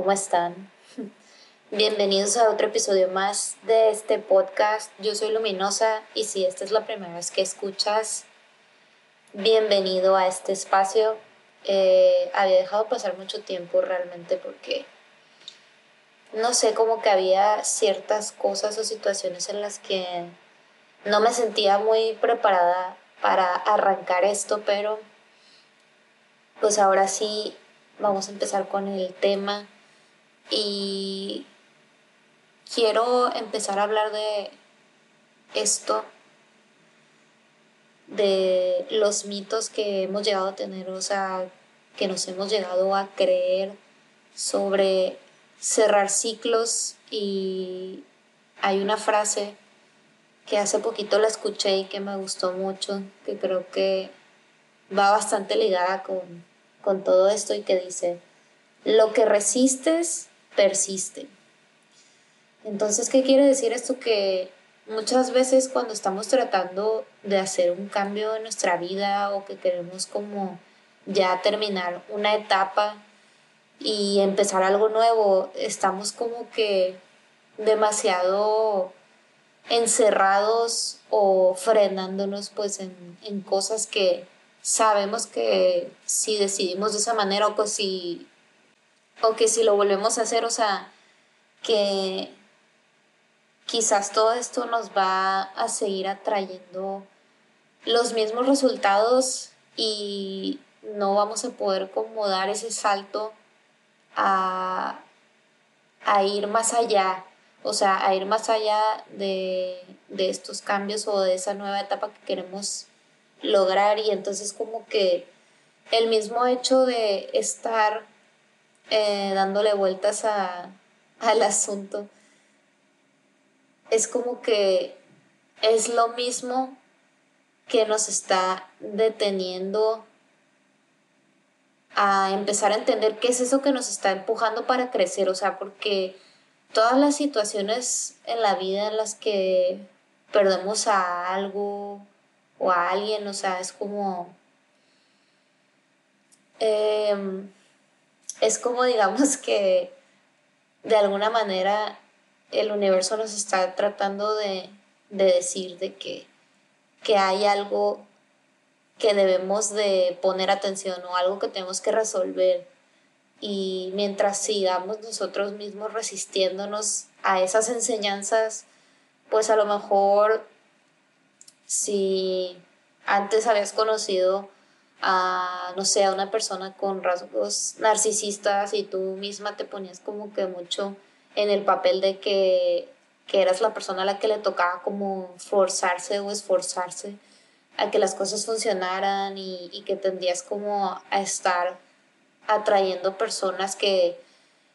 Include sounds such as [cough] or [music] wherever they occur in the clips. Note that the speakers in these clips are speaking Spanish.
¿Cómo están? Bienvenidos a otro episodio más de este podcast. Yo soy Luminosa y si esta es la primera vez que escuchas, bienvenido a este espacio. Eh, había dejado pasar mucho tiempo realmente porque no sé, como que había ciertas cosas o situaciones en las que no me sentía muy preparada para arrancar esto, pero pues ahora sí vamos a empezar con el tema y quiero empezar a hablar de esto, de los mitos que hemos llegado a tener, o sea, que nos hemos llegado a creer sobre cerrar ciclos. Y hay una frase que hace poquito la escuché y que me gustó mucho, que creo que va bastante ligada con, con todo esto y que dice, lo que resistes, persiste. Entonces, ¿qué quiere decir esto? Que muchas veces cuando estamos tratando de hacer un cambio en nuestra vida o que queremos como ya terminar una etapa y empezar algo nuevo, estamos como que demasiado encerrados o frenándonos pues en, en cosas que sabemos que si decidimos de esa manera o que si, o que si lo volvemos a hacer, o sea, que quizás todo esto nos va a seguir atrayendo los mismos resultados y no vamos a poder como dar ese salto a, a ir más allá, o sea, a ir más allá de, de estos cambios o de esa nueva etapa que queremos lograr. Y entonces como que el mismo hecho de estar eh, dándole vueltas a, al asunto. Es como que es lo mismo que nos está deteniendo a empezar a entender qué es eso que nos está empujando para crecer, o sea, porque todas las situaciones en la vida en las que perdemos a algo o a alguien, o sea, es como... Em, es como digamos que de alguna manera el universo nos está tratando de, decir de que, que hay algo que debemos de poner atención o algo que tenemos que resolver. Y mientras sigamos nosotros mismos resistiéndonos a esas enseñanzas, pues a lo mejor si antes habías conocido a, no sé, a una persona con rasgos narcisistas y tú misma te ponías como que mucho en el papel de que, eras la persona a la que le tocaba como forzarse o esforzarse a que las cosas funcionaran y, que tendrías como a estar atrayendo personas que,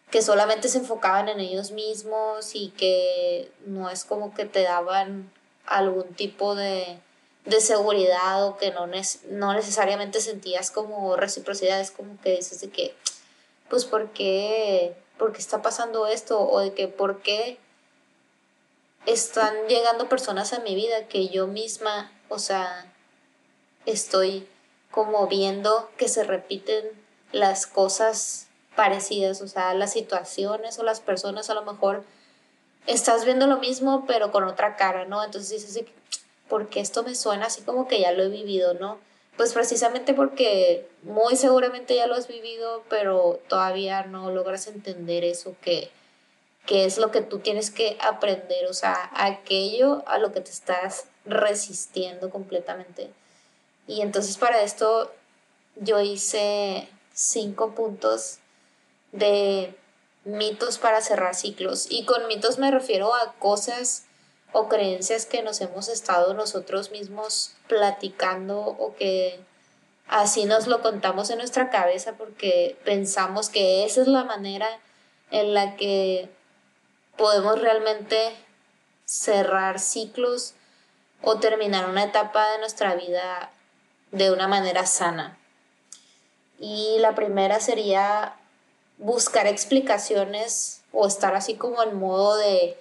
que solamente se enfocaban en ellos mismos y que no es como que te daban algún tipo de, de seguridad o que no, no necesariamente sentías como reciprocidad, es como que dices de que, pues, ¿por qué? está pasando esto o de que por qué están llegando personas a mi vida que yo misma, o sea, estoy como viendo que se repiten las cosas parecidas, o sea, las situaciones o las personas a lo mejor estás viendo lo mismo pero con otra cara, ¿no? Entonces dices, ¿por qué esto me suena así como que ya lo he vivido, ¿no? Pues precisamente porque muy seguramente ya lo has vivido, pero todavía no logras entender eso que, que es lo que tú tienes que aprender, o sea, aquello a lo que te estás resistiendo completamente. Y entonces para esto yo hice cinco puntos de mitos para cerrar ciclos. Y con mitos me refiero a cosas o creencias que nos hemos estado nosotros mismos platicando o que así nos lo contamos en nuestra cabeza porque pensamos que esa es la manera en la que podemos realmente cerrar ciclos o terminar una etapa de nuestra vida de una manera sana. Y la primera sería buscar explicaciones o estar así como en modo de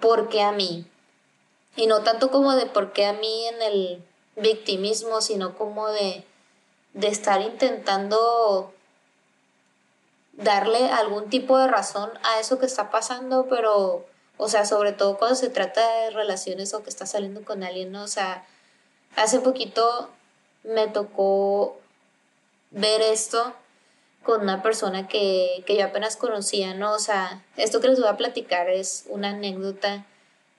¿por qué a mí? Y no tanto como de por qué a mí en el victimismo, sino como de, de estar intentando darle algún tipo de razón a eso que está pasando, pero, o sea, sobre todo cuando se trata de relaciones o que está saliendo con alguien. O sea, hace poquito me tocó ver esto con una persona que, que yo apenas conocía, ¿no? O sea, esto que les voy a platicar es una anécdota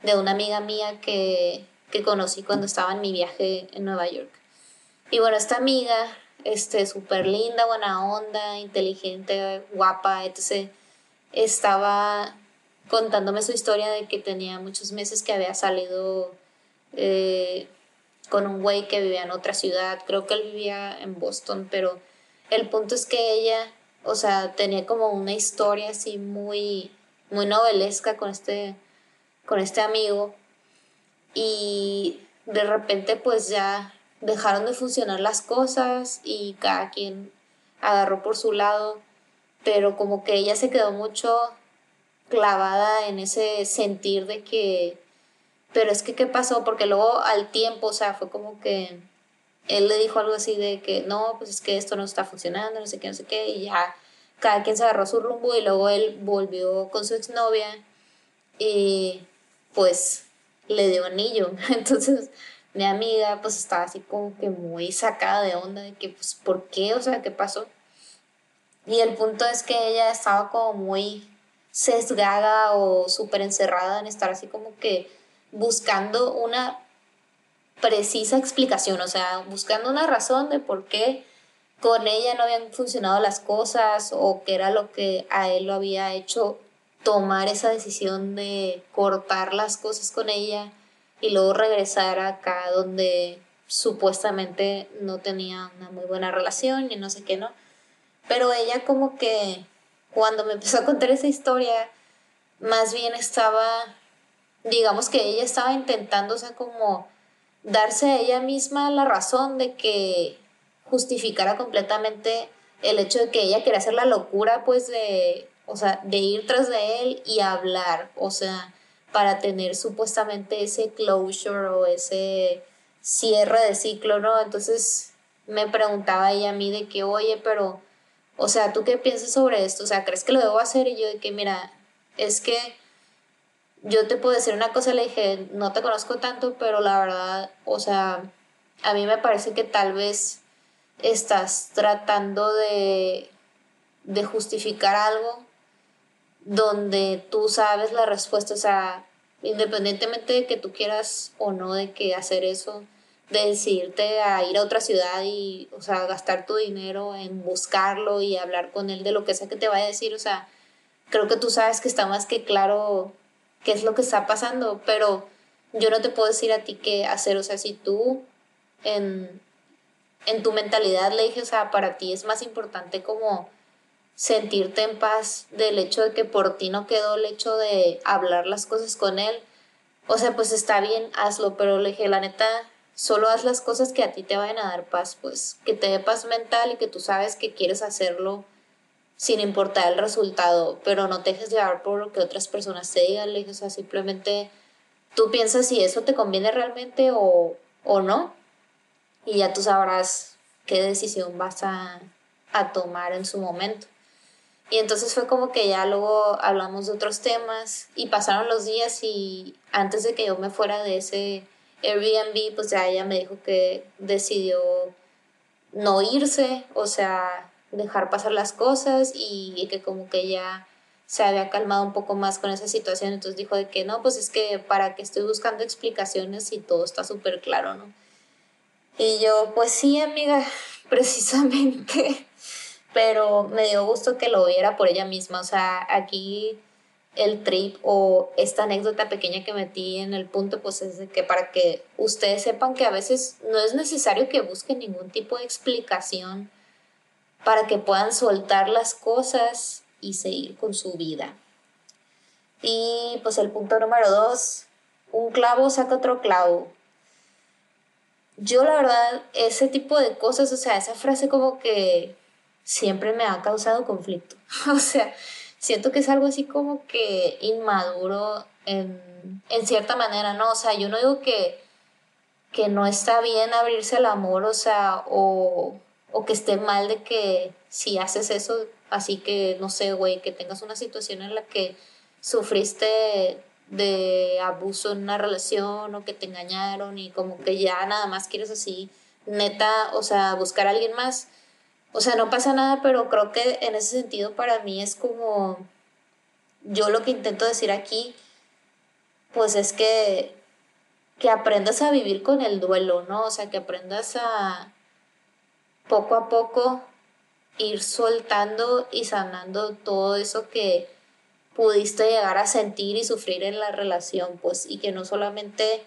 de una amiga mía que, que conocí cuando estaba en mi viaje en Nueva York. Y bueno, esta amiga este, súper linda, buena onda, inteligente, guapa, etc. Estaba contándome su historia de que tenía muchos meses que había salido eh, con un güey que vivía en otra ciudad, creo que él vivía en Boston, pero el punto es que ella, o sea, tenía como una historia así muy, muy novelesca con este, con este amigo y de repente pues ya dejaron de funcionar las cosas y cada quien agarró por su lado, pero como que ella se quedó mucho clavada en ese sentir de que, pero es que, ¿qué pasó? Porque luego al tiempo, o sea, fue como que él le dijo algo así de que, no, pues es que esto no está funcionando, no sé qué, no sé qué, y ya cada quien se agarró su rumbo y luego él volvió con su exnovia y pues le dio anillo. [laughs] Entonces, mi amiga pues estaba así como que muy sacada de onda de que pues ¿por qué? O sea, ¿qué pasó? Y el punto es que ella estaba como muy sesgada o súper encerrada en estar así como que buscando una precisa explicación, o sea, buscando una razón de por qué con ella no habían funcionado las cosas o qué era lo que a él lo había hecho tomar esa decisión de cortar las cosas con ella y luego regresar acá donde supuestamente no tenía una muy buena relación y no sé qué, ¿no? Pero ella como que cuando me empezó a contar esa historia, más bien estaba, digamos que ella estaba intentando, o sea, como darse a ella misma la razón de que justificara completamente el hecho de que ella quería hacer la locura, pues, de, o sea, de ir tras de él y hablar, o sea, para tener supuestamente ese closure o ese cierre de ciclo, ¿no? Entonces me preguntaba ella a mí de que, oye, pero, o sea, ¿tú qué piensas sobre esto? O sea, ¿crees que lo debo hacer? Y yo de que, mira, es que yo te puedo decir una cosa, le dije, no te conozco tanto, pero la verdad, o sea, a mí me parece que tal vez estás tratando de, de justificar algo donde tú sabes la respuesta, o sea, independientemente de que tú quieras o no de que hacer eso, de decidirte a ir a otra ciudad y, o sea, gastar tu dinero en buscarlo y hablar con él de lo que sea que te vaya a decir, o sea, creo que tú sabes que está más que claro qué es lo que está pasando, pero yo no te puedo decir a ti qué hacer, o sea, si tú en, en tu mentalidad le dije, o sea, para ti es más importante como sentirte en paz del hecho de que por ti no quedó el hecho de hablar las cosas con él. O sea, pues está bien, hazlo, pero le dije, la neta, solo haz las cosas que a ti te vayan a dar paz, pues que te dé paz mental y que tú sabes que quieres hacerlo sin importar el resultado, pero no te dejes llevar por lo que otras personas te digan, o sea, simplemente tú piensas si eso te conviene realmente o, o no, y ya tú sabrás qué decisión vas a, a tomar en su momento. Y entonces fue como que ya luego hablamos de otros temas y pasaron los días y antes de que yo me fuera de ese Airbnb, pues ya ella me dijo que decidió no irse, o sea, dejar pasar las cosas y, que como que ya se había calmado un poco más con esa situación, entonces dijo de que no, pues es que para que estoy buscando explicaciones y todo está súper claro, ¿no? Y yo, pues sí, amiga, [laughs] precisamente [laughs] pero me dio gusto que lo viera por ella misma. O sea, aquí el trip o esta anécdota pequeña que metí en el punto, pues es de que para que ustedes sepan que a veces no es necesario que busquen ningún tipo de explicación para que puedan soltar las cosas y seguir con su vida. Y pues el punto número dos, un clavo saca otro clavo. Yo la verdad, ese tipo de cosas, o sea, esa frase como que siempre me ha causado conflicto. [laughs] o sea, siento que es algo así como que inmaduro en, en cierta manera, ¿no? O sea, yo no digo que, que no está bien abrirse al amor, o sea, o, o que esté mal de que si haces eso, así que, no sé, güey, que tengas una situación en la que sufriste de abuso en una relación o que te engañaron y como que ya nada más quieres así, neta, o sea, buscar a alguien más. O sea, no pasa nada, pero creo que en ese sentido para mí es como, yo lo que intento decir aquí, pues es que, que aprendas a vivir con el duelo, ¿no? O sea, que aprendas a poco a poco ir soltando y sanando todo eso que pudiste llegar a sentir y sufrir en la relación, pues, y que no solamente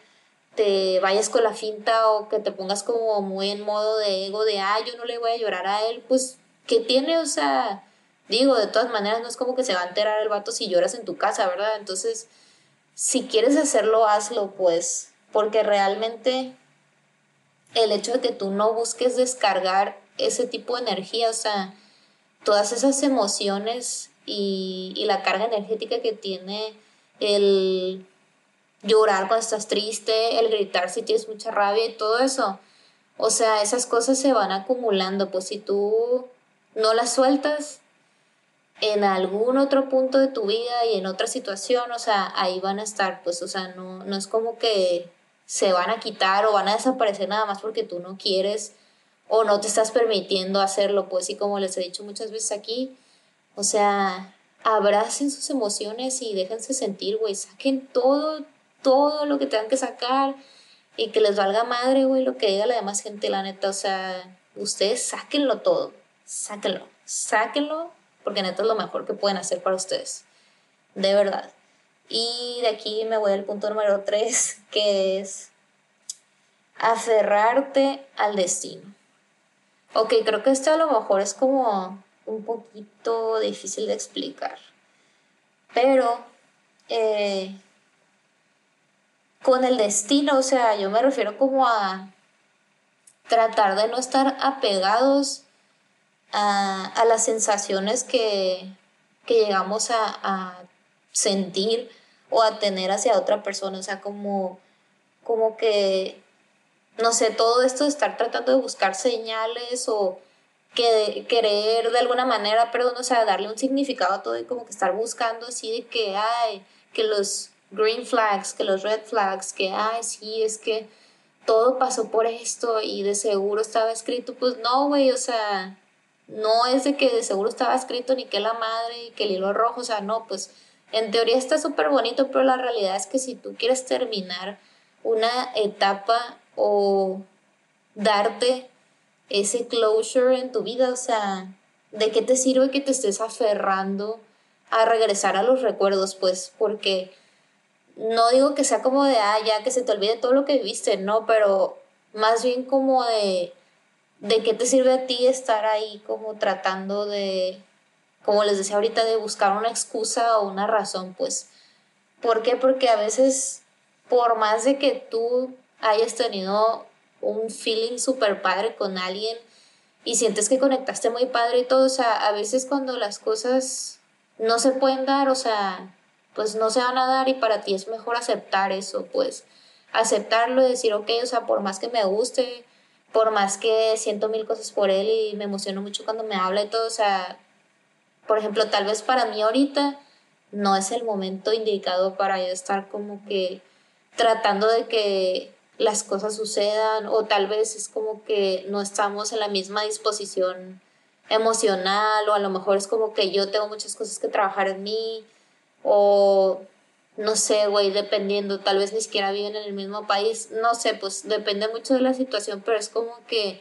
te vayas con la finta o que te pongas como muy en modo de ego de, ah, yo no le voy a llorar a él, pues, ¿qué tiene? O sea, digo, de todas maneras no es como que se va a enterar el vato si lloras en tu casa, ¿verdad? Entonces, si quieres hacerlo, hazlo, pues, porque realmente el hecho de que tú no busques descargar ese tipo de energía, o sea, todas esas emociones y, y la carga energética que tiene el llorar cuando estás triste, el gritar si tienes mucha rabia y todo eso. O sea, esas cosas se van acumulando, pues si tú no las sueltas en algún otro punto de tu vida y en otra situación, o sea, ahí van a estar, pues, o sea, no, no es como que se van a quitar o van a desaparecer nada más porque tú no quieres o no te estás permitiendo hacerlo, pues, y como les he dicho muchas veces aquí, o sea, abracen sus emociones y déjense sentir, güey, saquen todo, todo lo que tengan que sacar y que les valga madre, güey, lo que diga la demás gente, la neta, o sea, ustedes sáquenlo todo, sáquenlo, sáquenlo, porque neta es lo mejor que pueden hacer para ustedes, de verdad. Y de aquí me voy al punto número 3, que es aferrarte al destino. Ok, creo que esto a lo mejor es como un poquito difícil de explicar. Pero eh, con el destino, o sea, yo me refiero como a tratar de no estar apegados a, las sensaciones que, llegamos a, sentir o a tener hacia otra persona, o sea, como, como que, no sé, todo esto de estar tratando de buscar señales o que querer de alguna manera, perdón, o sea, darle un significado a todo y como que estar buscando así de que, ay, que los green flags, que los red flags, que, ay, sí, es que todo pasó por esto y de seguro estaba escrito, pues no, güey, o sea, no es de que de seguro estaba escrito ni que la madre y que el hilo rojo, o sea, no, pues en teoría está súper bonito, pero la realidad es que si tú quieres terminar una etapa o darte ese closure en tu vida, o sea, ¿de qué te sirve que te estés aferrando a regresar a los recuerdos? Pues porque no digo que sea como de, ah, ya que se te olvide todo lo que viviste, no, pero más bien como de, de qué te sirve a ti estar ahí como tratando de, como les decía ahorita, de buscar una excusa o una razón, pues. ¿Por qué? Porque a veces, por más de que tú hayas tenido un feeling súper padre con alguien y sientes que conectaste muy padre y todo, o sea, a veces cuando las cosas no se pueden dar, o sea, pues no se van a dar y para ti es mejor aceptar eso, pues aceptarlo y decir, ok, o sea, por más que me guste, por más que siento mil cosas por él y me emociono mucho cuando me habla y todo, o sea, por ejemplo, tal vez para mí ahorita no es el momento indicado para yo estar como que tratando de que las cosas sucedan o tal vez es como que no estamos en la misma disposición emocional o a lo mejor es como que yo tengo muchas cosas que trabajar en mí o no sé, güey, dependiendo, tal vez ni siquiera viven en el mismo país, no sé, pues depende mucho de la situación, pero es como que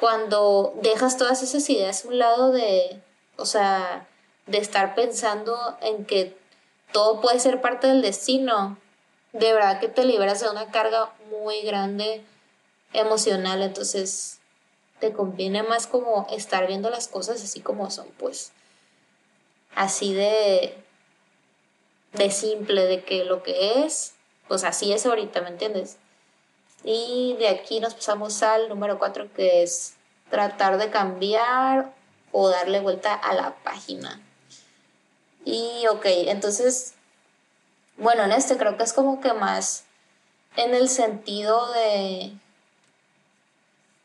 cuando dejas todas esas ideas a un lado de, o sea, de estar pensando en que todo puede ser parte del destino, de verdad que te liberas de una carga muy grande emocional, entonces te conviene más como estar viendo las cosas así como son, pues. así de, de simple, de que lo que es, pues así es ahorita, ¿me entiendes? Y de aquí nos pasamos al número 4 que es tratar de cambiar o darle vuelta a la página. Y ok, entonces, bueno, en este creo que es como que más en el sentido de,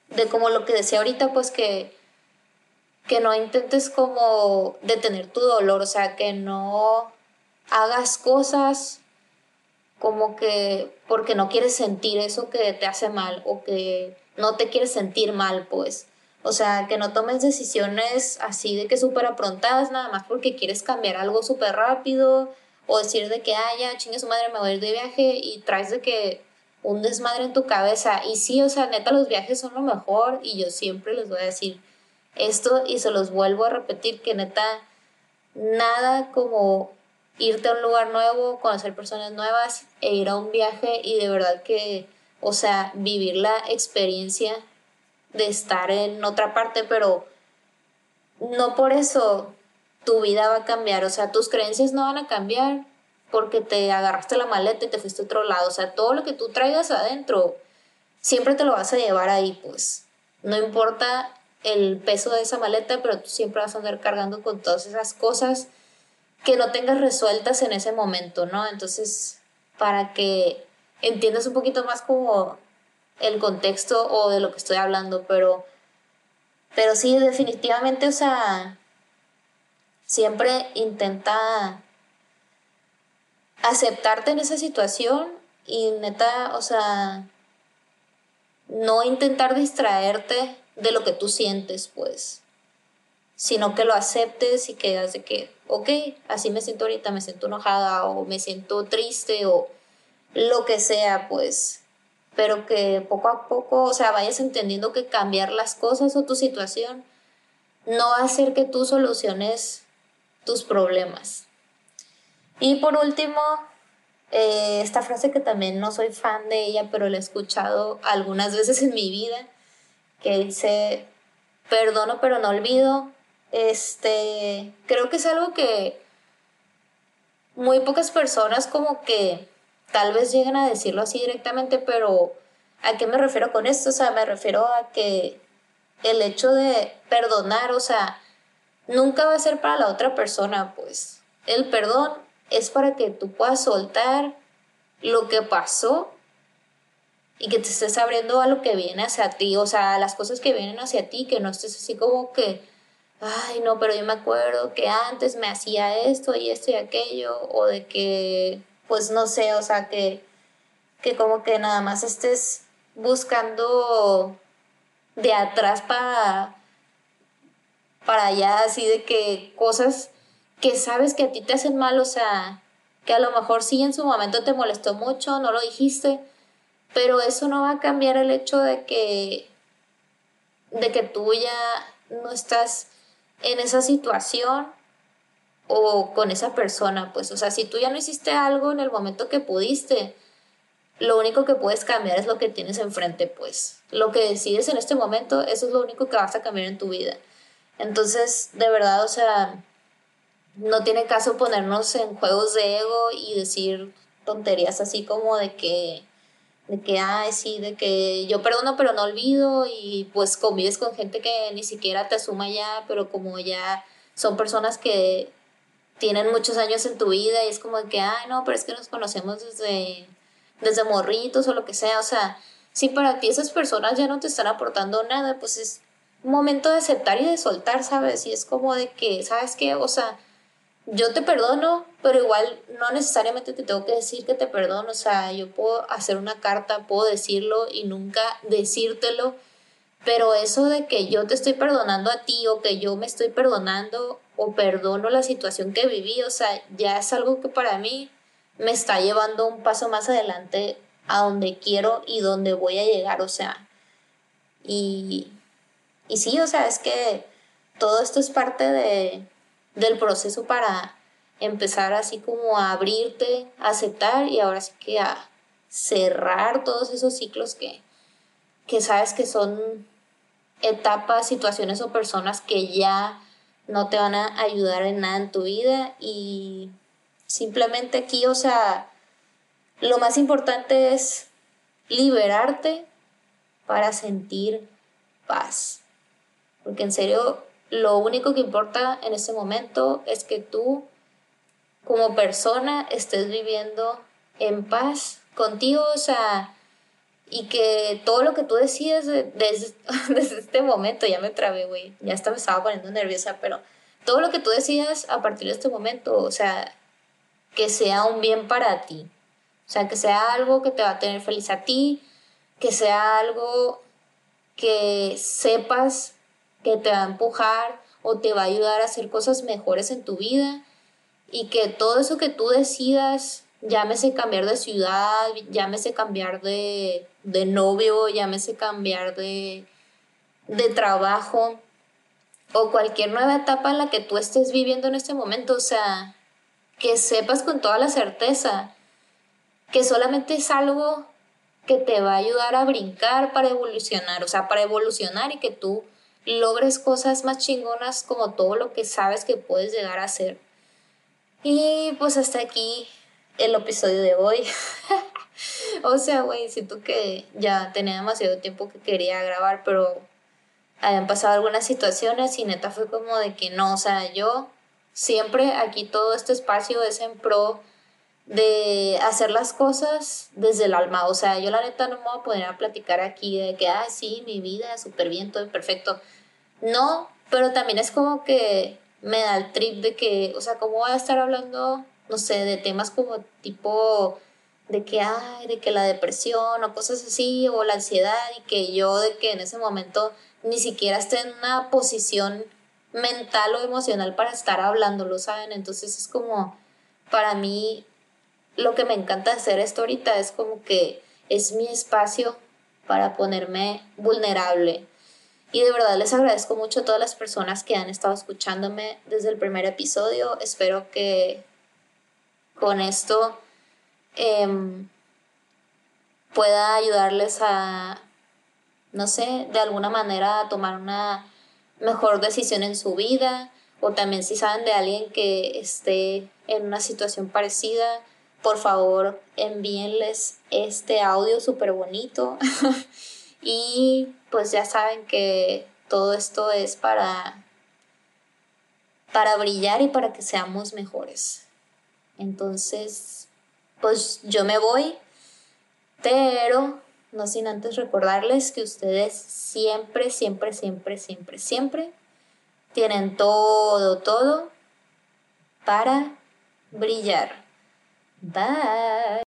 de como lo que decía ahorita, pues que, que no intentes como detener tu dolor, o sea, que no hagas cosas como que porque no quieres sentir eso que te hace mal o que no te quieres sentir mal, pues. O sea, que no tomes decisiones así de que súper aprontadas nada más porque quieres cambiar algo súper rápido o decir de que, ah, ya, chingue su madre, me voy a ir de viaje y traes de que un desmadre en tu cabeza. Y sí, o sea, neta, los viajes son lo mejor y yo siempre les voy a decir esto y se los vuelvo a repetir que neta, nada como irte a un lugar nuevo, conocer personas nuevas e ir a un viaje y de verdad que, o sea, vivir la experiencia de estar en otra parte, pero no por eso tu vida va a cambiar, o sea, tus creencias no van a cambiar porque te agarraste la maleta y te fuiste a otro lado, o sea, todo lo que tú traigas adentro, siempre te lo vas a llevar ahí, pues, no importa el peso de esa maleta, pero tú siempre vas a andar cargando con todas esas cosas que no tengas resueltas en ese momento, ¿no? Entonces, para que entiendas un poquito más como el contexto o de lo que estoy hablando, pero, pero sí, definitivamente, o sea, siempre intenta aceptarte en esa situación y neta, o sea, no intentar distraerte de lo que tú sientes, pues, sino que lo aceptes y que de que, ok, así me siento ahorita, me siento enojada o me siento triste o lo que sea, pues, pero que poco a poco, o sea, vayas entendiendo que cambiar las cosas o tu situación no va a hacer que tú soluciones tus problemas. Y por último, eh, esta frase que también no soy fan de ella, pero la he escuchado algunas veces en mi vida, que dice, perdono pero no olvido. Este, creo que es algo que muy pocas personas como que tal vez lleguen a decirlo así directamente, pero ¿a qué me refiero con esto? O sea, me refiero a que el hecho de perdonar, o sea, nunca va a ser para la otra persona, pues. El perdón es para que tú puedas soltar lo que pasó y que te estés abriendo a lo que viene hacia ti, o sea, a las cosas que vienen hacia ti, que no estés así como que, ay, no, pero yo me acuerdo que antes me hacía esto y esto y aquello, o de que pues no sé, o sea, que, que como que nada más estés buscando de atrás para, para allá, así de que cosas que sabes que a ti te hacen mal, o sea, que a lo mejor sí en su momento te molestó mucho, no lo dijiste, pero eso no va a cambiar el hecho de que, de que tú ya no estás en esa situación o con esa persona, pues, o sea, si tú ya no hiciste algo en el momento que pudiste, lo único que puedes cambiar es lo que tienes enfrente, pues. Lo que decides en este momento, eso es lo único que vas a cambiar en tu vida. Entonces, de verdad, o sea, no tiene caso ponernos en juegos de ego y decir tonterías así como de que, de que, ay, sí, de que yo perdono pero no olvido y pues convives con gente que ni siquiera te asuma ya, pero como ya son personas que tienen muchos años en tu vida y es como que, ay, no, pero es que nos conocemos desde, desde morritos o lo que sea. O sea, si para ti esas personas ya no te están aportando nada, pues es momento de aceptar y de soltar, ¿sabes? Y es como de que, ¿sabes qué? O sea, yo te perdono, pero igual no necesariamente te tengo que decir que te perdono. O sea, yo puedo hacer una carta, puedo decirlo y nunca decírtelo. Pero eso de que yo te estoy perdonando a ti o que yo me estoy perdonando o perdono la situación que viví, o sea, ya es algo que para mí me está llevando un paso más adelante a donde quiero y donde voy a llegar, o sea, y, y sí, o sea, es que todo esto es parte de, del proceso para empezar así como a abrirte, a aceptar y ahora sí que a cerrar todos esos ciclos que, que sabes que son etapas, situaciones o personas que ya no te van a ayudar en nada en tu vida y simplemente aquí, o sea, lo más importante es liberarte para sentir paz. Porque en serio, lo único que importa en este momento es que tú como persona estés viviendo en paz contigo, o sea, y que todo lo que tú decides [laughs] desde, este momento, ya me trabé, güey, ya hasta me estaba poniendo nerviosa, pero todo lo que tú decidas a partir de este momento, o sea, que sea un bien para ti, o sea, que sea algo que te va a tener feliz a ti, que sea algo que sepas que te va a empujar o te va a ayudar a hacer cosas mejores en tu vida y que todo eso que tú decidas, llámese cambiar de ciudad, llámese cambiar de, de novio, llámese cambiar de, de trabajo o cualquier nueva etapa en la que tú estés viviendo en este momento, o sea, que sepas con toda la certeza que solamente es algo que te va a ayudar a brincar para evolucionar, o sea, para evolucionar y que tú logres cosas más chingonas como todo lo que sabes que puedes llegar a hacer. Y pues hasta aquí el episodio de hoy. [laughs] o sea, güey, siento que ya tenía demasiado tiempo que quería grabar, pero habían pasado algunas situaciones y neta fue como de que no, o sea, yo siempre aquí todo este espacio es en pro de hacer las cosas desde el alma. O sea, yo la neta no me voy a poner a platicar aquí de que, ah, sí, mi vida, súper bien, todo perfecto. No, pero también es como que me da el trip de que, o sea, ¿cómo voy a estar hablando, no sé, de temas como tipo de que, ay, de que la depresión o cosas así, o la ansiedad, y que yo de que en ese momento ni siquiera esté en una posición mental o emocional para estar hablándolo, ¿saben? Entonces es como, para mí, lo que me encanta hacer esto ahorita es como que es mi espacio para ponerme vulnerable, y de verdad les agradezco mucho a todas las personas que han estado escuchándome desde el primer episodio. Espero que con esto em, pueda ayudarles a, no sé, de alguna manera a tomar una mejor decisión en su vida. O también si saben de alguien que esté en una situación parecida, por favor envíenles este audio súper bonito. [laughs] Y pues ya saben que todo esto es para, para brillar y para que seamos mejores. Entonces, pues yo me voy, pero no sin antes recordarles que ustedes siempre, siempre, siempre, siempre, siempre tienen todo, todo para brillar. Bye.